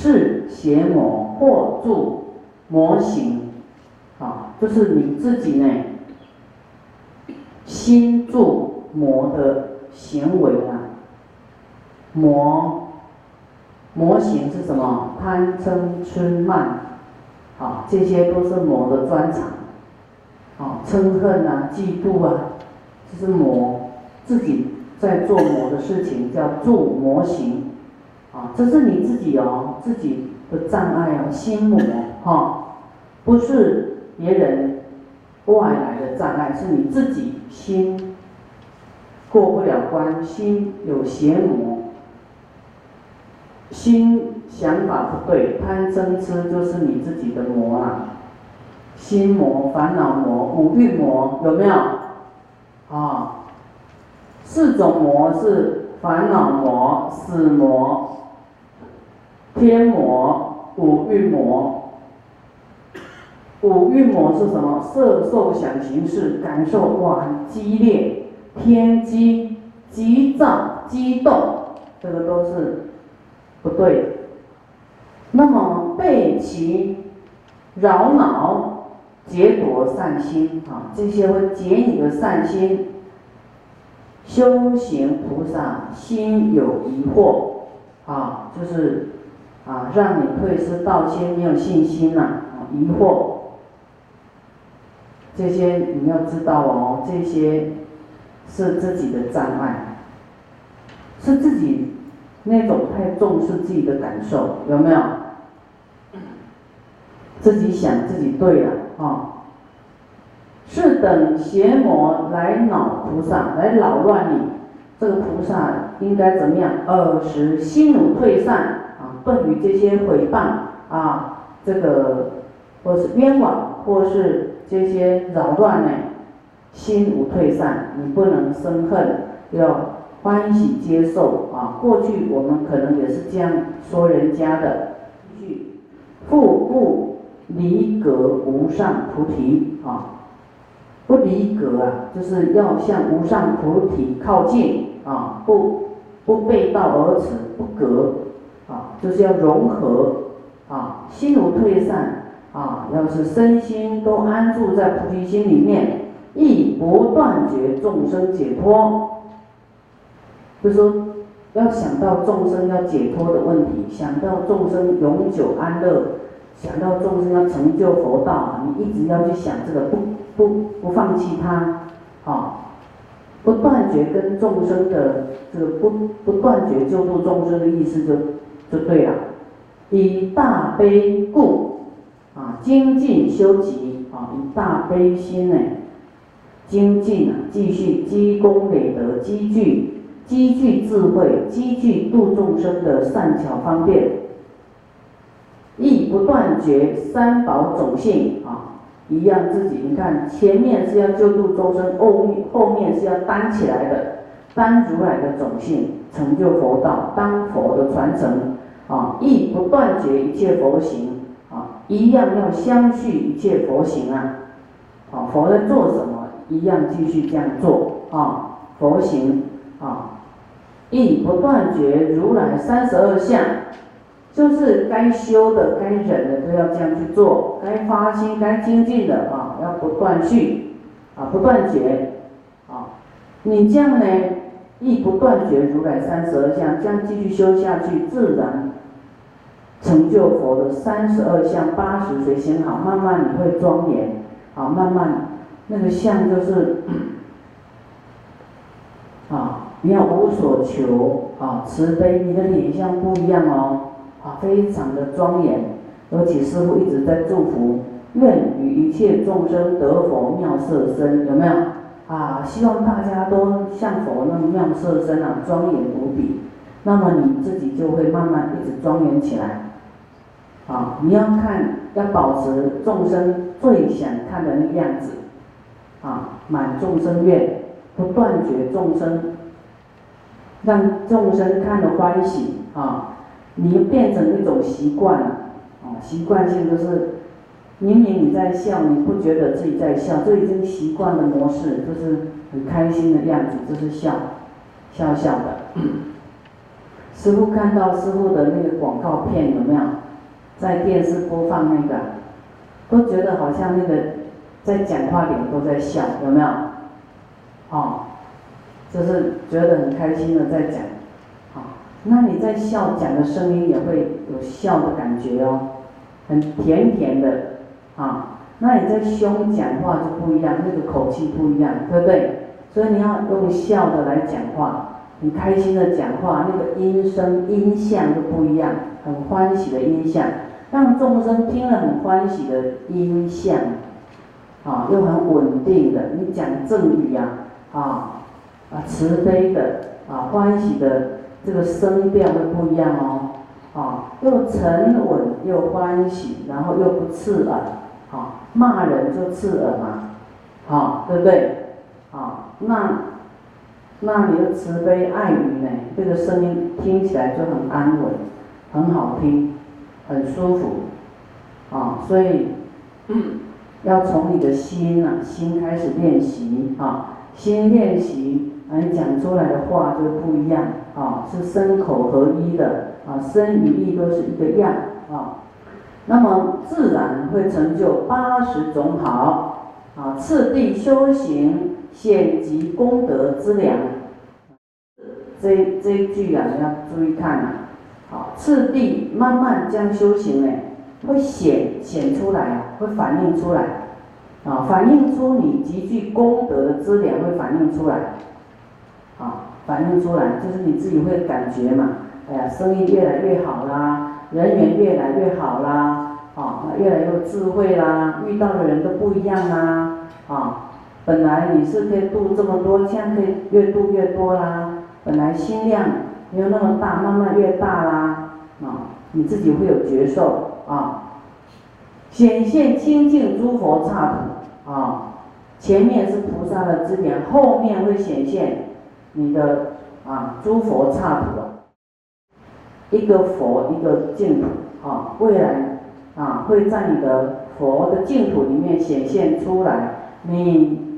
是邪魔或助魔行，啊，就是你自己呢，心助魔的行为啊，魔魔行是什么？贪嗔痴慢，啊，这些都是魔的专长，啊，嗔恨啊，嫉妒啊，这是魔自己在做魔的事情，叫助魔行。啊，这是你自己哦，自己的障碍哦，心魔哈，不是别人外来的障碍，是你自己心过不了关，心有邪魔，心想法不对，贪嗔痴就是你自己的魔啊，心魔、烦恼魔、五欲魔有没有？啊，四种魔是烦恼魔、死魔。天魔、五欲魔，五欲魔是什么？色、受、想、行、识，感受哇，很激烈，天机、急躁、激动，这个都是不对。那么被其扰恼，劫夺善心啊，这些会解你的善心。修行菩萨心有疑惑啊，就是。啊，让你退失道心没有信心呐，啊，疑惑，这些你要知道哦，这些是自己的障碍，是自己那种太重视自己的感受，有没有？自己想自己对了啊，是等邪魔来恼菩萨，来扰乱你，这个菩萨应该怎么样？二十心如退散。对于这些诽谤啊，这个或是冤枉，或是这些扰乱呢，心无退散，你不能生恨，要欢喜接受啊。过去我们可能也是这样说人家的，一句复不离格无上菩提啊，不离格啊，就是要向无上菩提靠近啊，不不背道而驰，不隔。就是要融合啊，心无退散啊，要是身心都安住在菩提心里面，亦不断绝众生解脱。就说要想到众生要解脱的问题，想到众生永久安乐，想到众生要成就佛道，你一直要去想这个，不不不放弃它，啊，不断绝跟众生的这个不不断绝救度众生的意思。就就对了，以大悲故，啊，精进修集，啊，以大悲心呢，精进啊，继续积功累德，积聚积聚智慧，积聚度众生的善巧方便，亦不断绝三宝种性啊，一样自己，你看前面是要救度众生，后面后面是要担起来的，担如来的种性，成就佛道，当佛的传承。啊，亦不断绝一切佛行啊，一样要相续一切佛行啊。啊，佛在做什么，一样继续这样做啊。佛行啊，亦不断绝如来三十二相，就是该修的、该忍的都要这样去做，该发心、该精进的啊，要不断续啊，不断绝啊。你这样呢，亦不断绝如来三十二相，这样继续修下去，自然。成就佛的三十二相八十随行好，慢慢你会庄严，好，慢慢那个相就是，啊，你要无所求，啊，慈悲，你的脸相不一样哦，啊，非常的庄严，而且师傅一直在祝福，愿与一切众生得佛妙色身，有没有？啊，希望大家都像佛那么妙色身啊，庄严无比，那么你自己就会慢慢一直庄严起来。啊，你要看，要保持众生最想看的那个样子，啊，满众生愿，不断绝众生，让众生看了欢喜，啊，你变成一种习惯，啊，习惯性就是，明明你在笑，你不觉得自己在笑，这已经习惯的模式，就是很开心的样子，就是笑，笑笑的。师傅看到师傅的那个广告片有没有？在电视播放那个，都觉得好像那个在讲话里都在笑，有没有？哦，就是觉得很开心的在讲，啊，那你在笑讲的声音也会有笑的感觉哦，很甜甜的，啊，那你在胸讲话就不一样，那个口气不一样，对不对？所以你要用笑的来讲话，很开心的讲话，那个音声音相都不一样，很欢喜的音相，让众生听了很欢喜的音相，啊，又很稳定的，你讲正语呀。啊啊，慈悲的啊，欢喜的这个声调会不一样哦，啊，又沉稳又欢喜，然后又不刺耳，啊，骂人就刺耳嘛，好，对不对？啊，那那你的慈悲爱语呢？这个声音听起来就很安稳，很好听，很舒服，啊，所以要从你的心啊，心开始练习啊。先练习，啊，你讲出来的话就不一样，啊，是身口合一的，啊，身语意都是一个样，啊，那么自然会成就八十种好，啊，次第修行显及功德之良，这这一句啊，你要注意看啊，好，次第慢慢将修行呢，会显显出来啊，会反映出来。啊，反映出你极具功德的资粮会反映出来，啊，反映出来就是你自己会感觉嘛，哎呀，生意越来越好啦，人缘越来越好啦，啊，越来越智慧啦，遇到的人都不一样啦，啊，本来你是可以度这么多，现在可以越度越多啦，本来心量没有那么大，慢慢越大啦，啊，你自己会有觉受啊。显现清净诸佛刹土啊，前面是菩萨的支点，后面会显现你的啊诸佛刹土啊，一个佛一个净土啊，未来啊会在你的佛的净土里面显现出来，你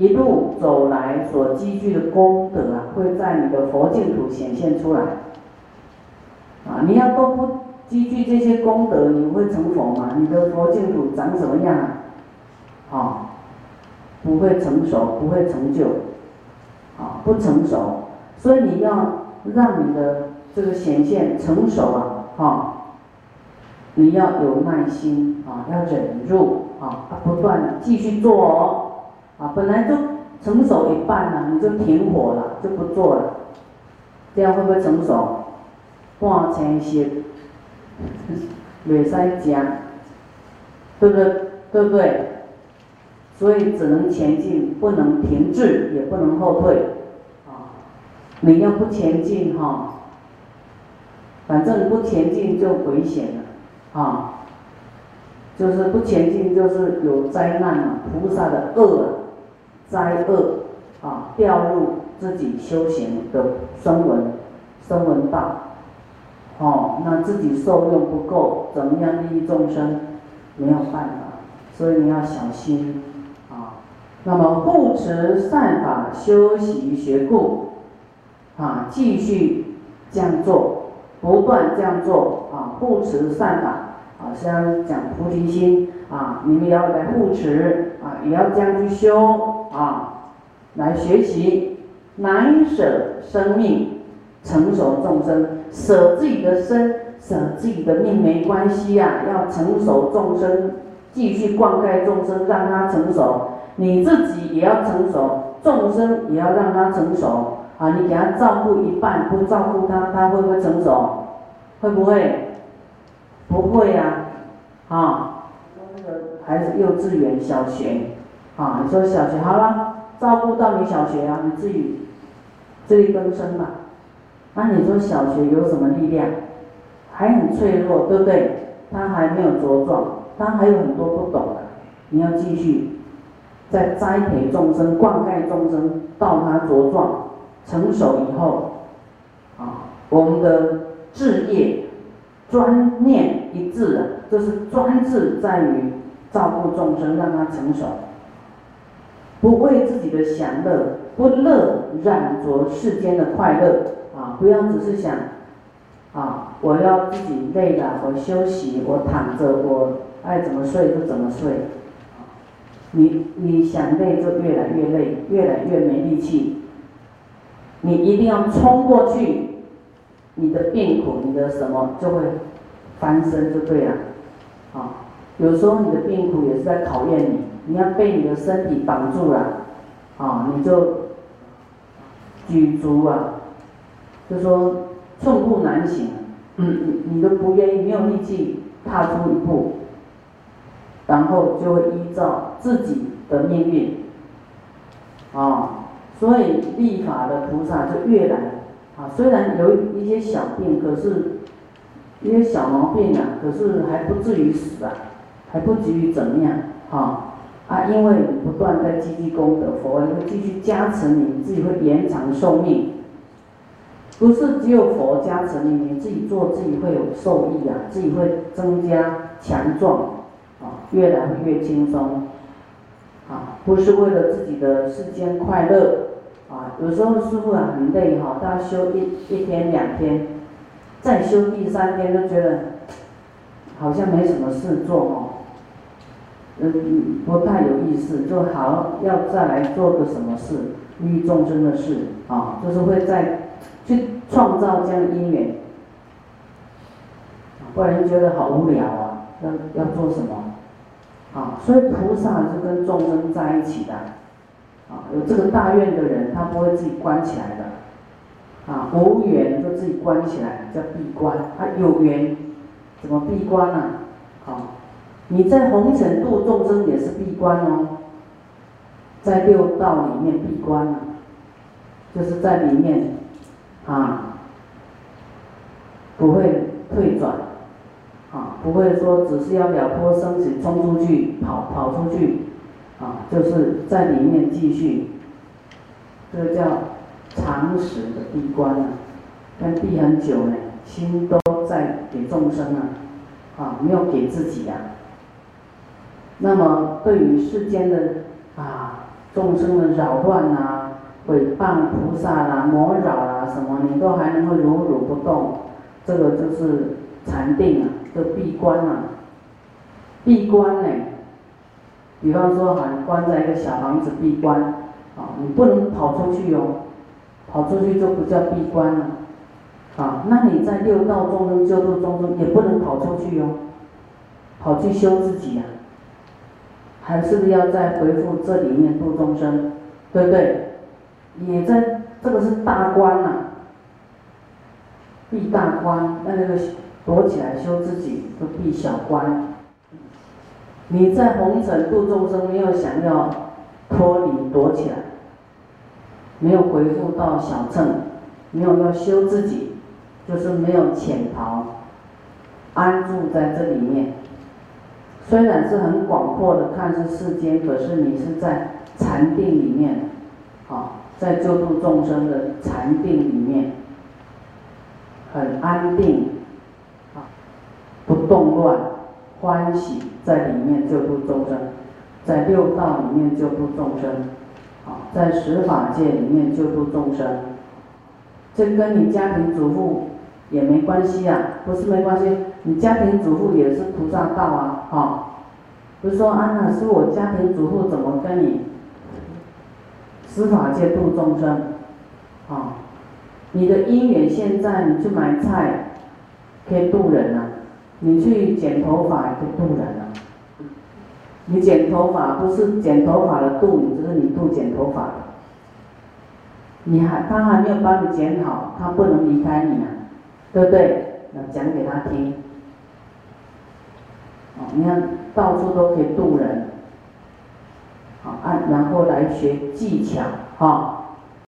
一路走来所积聚的功德啊，会在你的佛净土显现出来啊，你要都不。积聚这些功德，你会成佛吗？你的佛净土长什么样啊？啊，不会成熟，不会成就，啊，不成熟。所以你要让你的这个显现成熟啊，哈，你要有耐心啊，要忍住啊，不断继续做哦，啊，本来就成熟一半了，你就停火了，就不做了，这样会不会成熟？半成熟。没塞讲，对不对？对不对？所以只能前进，不能停滞，也不能后退。啊，你要不前进哈，反正不前进就危险了。啊，就是不前进就是有灾难嘛，菩萨的恶灾厄啊，掉入自己修行的声闻声闻道。哦，那自己受用不够，怎么样利益众生？没有办法，所以你要小心啊。那么护持善法修习学故，啊，继续这样做，不断这样做啊，护持善法啊，像讲菩提心啊，你们也要来护持啊，也要这样去修啊，来学习，难舍生命，成熟众生。舍自己的身，舍自己的命没关系呀，要成熟众生，继续灌溉众生，让他成熟。你自己也要成熟，众生也要让他成熟啊！你给他照顾一半，不照顾他，他会不会成熟？会不会？不会呀！啊，那个孩子幼稚园、小学，啊，你说小学好了，照顾到你小学啊，你自己自力更生吧。那你说小学有什么力量？还很脆弱，对不对？他还没有茁壮，他还有很多不懂的。你要继续在栽培众生、灌溉众生，到他茁壮、成熟以后，啊，我们的志业、专念一致的，就是专志在于照顾众生，让他成熟，不为自己的享乐，不乐染着世间的快乐。啊，不要只是想啊，我要自己累了，我休息，我躺着，我爱怎么睡就怎么睡。你你想累就越来越累，越来越没力气。你一定要冲过去，你的病苦，你的什么就会翻身就对了。啊，有时候你的病苦也是在考验你，你要被你的身体绑住了，啊，你就举足啊，就说。寸步难行，嗯，你你都不愿意，没有力气踏出一步，然后就会依照自己的命运，啊，所以立法的菩萨就越来，啊，虽然有一些小病，可是一些小毛病啊，可是还不至于死啊，还不至于怎么样，啊，啊，因为你不断在积积功德，佛会继续加持你，你自己会延长寿命。不是只有佛加持你，你自己做自己会有受益啊，自己会增加强壮，啊，越来越轻松，啊，不是为了自己的世间快乐，啊，有时候师傅啊很累哈，他修一一天两天，再修第三天都觉得好像没什么事做哦，嗯，不太有意思，就好要再来做个什么事，利益众生的事啊，就是会再。去创造这样的因缘，不然觉得好无聊啊！要要做什么？啊，所以菩萨是跟众生在一起的，啊，有这个大愿的人，他不会自己关起来的，啊，无缘就自己关起来叫闭关，啊，有缘怎么闭关呢？啊，你在红尘度众生也是闭关哦，在六道里面闭关啊，就是在里面。啊，不会退转，啊，不会说只是要了脱生死冲出去跑跑出去，啊，就是在里面继续，这个叫常识的闭关啊，但闭很久呢，心都在给众生啊，啊，没有给自己啊。那么对于世间的啊众生的扰乱啊。诽谤菩萨啦、魔扰啦什么，你都还能够如如不动，这个就是禅定啊，就闭关啊。闭关呢，比方说，哈，关在一个小房子闭关，啊，你不能跑出去哦，跑出去就不叫闭关了，啊，那你在六道众生救度众生也不能跑出去哦，跑去修自己呀，还是不要再回复这里面度众生，对不对？也在这个是大关呐，避大关，那那个躲起来修自己就避小关。你在红尘度众生，没有想要脱离躲起来，没有回复到小乘，没有要修自己，就是没有潜逃，安住在这里面。虽然是很广阔的看似世间，可是你是在禅定里面，啊。在救度众生的禅定里面，很安定，啊，不动乱，欢喜在里面救度众生，在六道里面救度众生，啊，在十法界里面救度众生，这跟你家庭主妇也没关系啊，不是没关系，你家庭主妇也是菩萨道啊，哈，不是说安娜是我家庭主妇怎么跟你？司法界度众生，啊，你的姻缘现在你去买菜，可以渡人啊；你去剪头发也可以渡人啊。你剪头发不是剪头发的渡你，就是你渡剪头发的。你还他还没有帮你剪好，他不能离开你啊，对不对？要讲给他听。哦，你看到处都可以渡人。好，按然后来学技巧，哈。